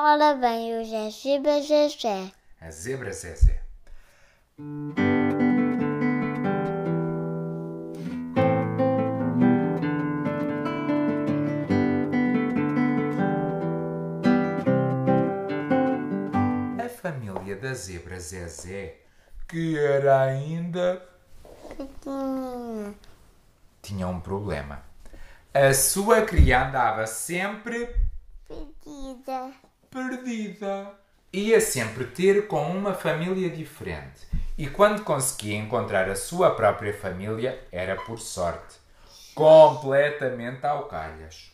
Ora bem, hoje é Zebra Zezé. A zebra Zezé. A família da zebra Zezé, que era ainda Pequenina. tinha um problema. A sua cria andava sempre Pedida. Perdida. Ia sempre ter com uma família diferente. E quando conseguia encontrar a sua própria família, era por sorte. Completamente ao calhas.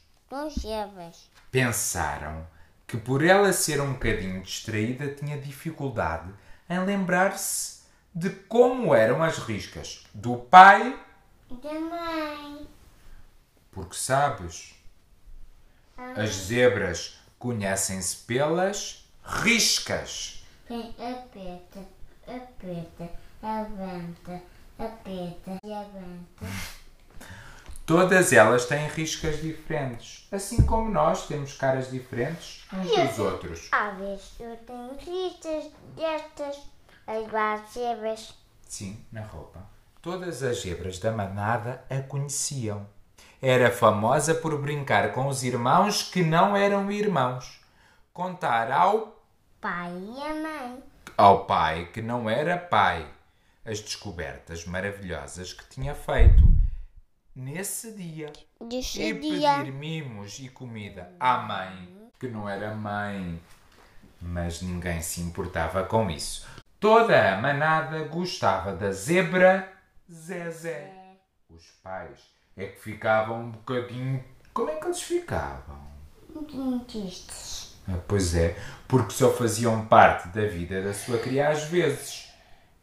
Zebras. Pensaram que por ela ser um bocadinho distraída tinha dificuldade em lembrar-se de como eram as riscas do pai, Da mãe. porque sabes, as zebras conhecem-se pelas riscas. Vem, aperta, aperta, avanta, aperta e avanta. Todas elas têm riscas diferentes, assim como nós temos caras diferentes uns dos outros. Às vezes eu tenho listas destas, igual zebras. Sim, na roupa. Todas as zebras da manada a conheciam. Era famosa por brincar com os irmãos que não eram irmãos. Contar ao, Pai e a mãe. ao pai que não era pai as descobertas maravilhosas que tinha feito nesse dia. E Decidia. pedir mimos e comida à mãe, que não era mãe. Mas ninguém se importava com isso. Toda a manada gostava da zebra Zezé. Os pais é que ficavam um bocadinho. Como é que eles ficavam? Muito tristes. Ah, Pois é, porque só faziam parte da vida da sua cria às vezes.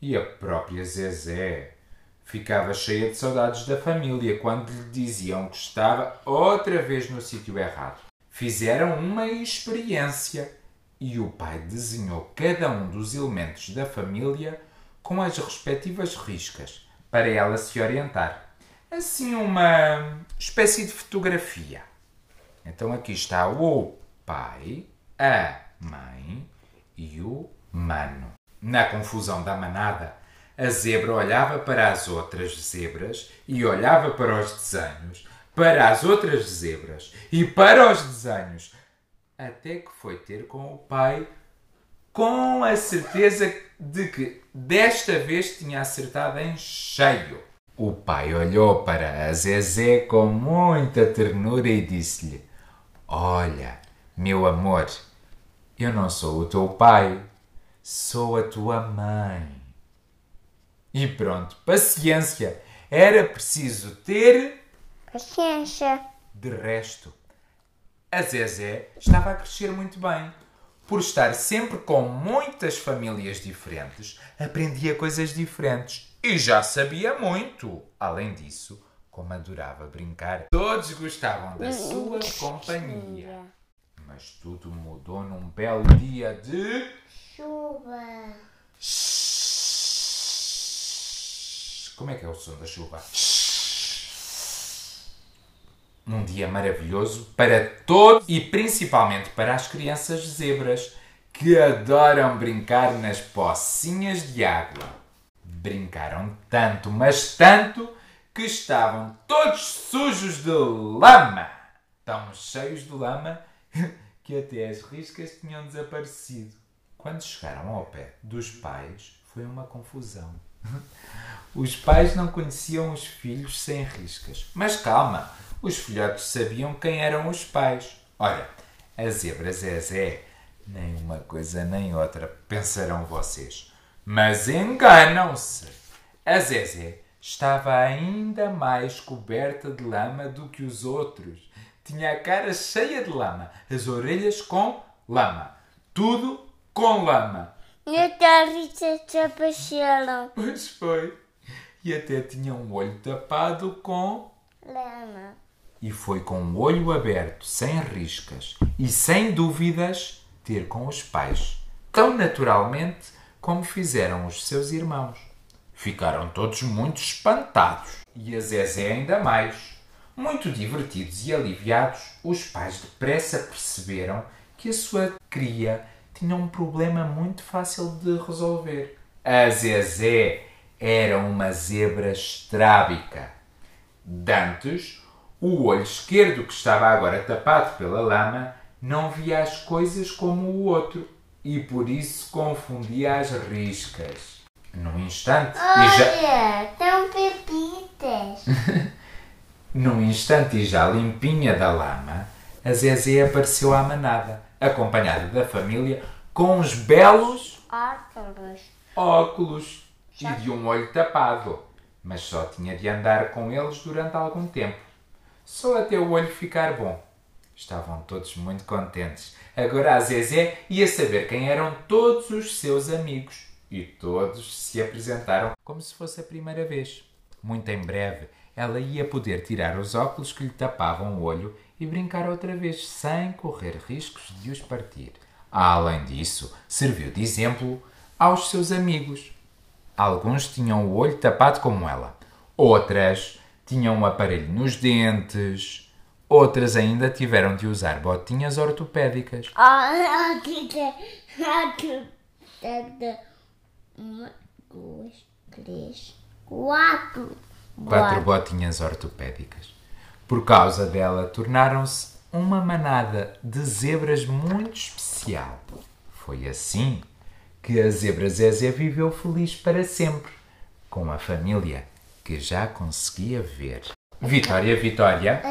E a própria Zezé ficava cheia de saudades da família quando lhe diziam que estava outra vez no sítio errado. Fizeram uma experiência e o pai desenhou cada um dos elementos da família com as respectivas riscas para ela se orientar. Assim, uma espécie de fotografia. Então aqui está o pai, a mãe e o mano. Na confusão da manada, a zebra olhava para as outras zebras e olhava para os desenhos, para as outras zebras e para os desenhos, até que foi ter com o pai com a certeza de que desta vez tinha acertado em cheio. O pai olhou para a Zezé com muita ternura e disse-lhe: Olha, meu amor, eu não sou o teu pai, sou a tua mãe. E pronto, paciência, era preciso ter. Paciência. De resto, a Zezé estava a crescer muito bem. Por estar sempre com muitas famílias diferentes, aprendia coisas diferentes e já sabia muito. Além disso, como adorava brincar, todos gostavam da sua companhia. Mas tudo mudou num belo dia de. Chuva. Como é que é o som da chuva? Num dia maravilhoso para todos e principalmente para as crianças zebras que adoram brincar nas pocinhas de água. Brincaram tanto, mas tanto, que estavam todos sujos de lama. Tão cheios de lama que até as riscas tinham desaparecido. Quando chegaram ao pé dos pais, foi uma confusão. Os pais não conheciam os filhos sem riscas. Mas calma, os filhotes sabiam quem eram os pais. Ora, a zebra Zezé, nem uma coisa nem outra, pensarão vocês. Mas enganam-se. A Zezé estava ainda mais coberta de lama do que os outros. Tinha a cara cheia de lama, as orelhas com lama, tudo com lama. E até as riscas desapareceram. Pois foi. E até tinha um olho tapado com. Lama. E foi com o olho aberto, sem riscas e sem dúvidas, ter com os pais. Tão naturalmente como fizeram os seus irmãos. Ficaram todos muito espantados. E a Zezé ainda mais. Muito divertidos e aliviados, os pais depressa perceberam que a sua queria tinha um problema muito fácil de resolver. A Zezé era uma zebra estrábica. Dantes, o olho esquerdo que estava agora tapado pela lama, não via as coisas como o outro e por isso confundia as riscas. Num instante, e já... Olha, estão pepitas. Num instante e já limpinha da lama, a Zezé apareceu à manada, acompanhada da família, com uns belos Óculos. óculos e de um olho tapado, mas só tinha de andar com eles durante algum tempo, só até o olho ficar bom. Estavam todos muito contentes. Agora a Zezé ia saber quem eram todos os seus amigos e todos se apresentaram como se fosse a primeira vez. Muito em breve, ela ia poder tirar os óculos que lhe tapavam o olho e brincar outra vez sem correr riscos de os partir. Além disso, serviu de exemplo aos seus amigos. Alguns tinham o olho tapado como ela, outras tinham um aparelho nos dentes, outras ainda tiveram de usar botinhas ortopédicas. Tem. Aqui tem. Uma, duas, três, quatro. quatro botinhas ortopédicas. Por causa dela, tornaram-se uma manada de zebras muito especial. Foi assim que a zebra Zezé viveu feliz para sempre, com a família que já conseguia ver. Vitória, Vitória,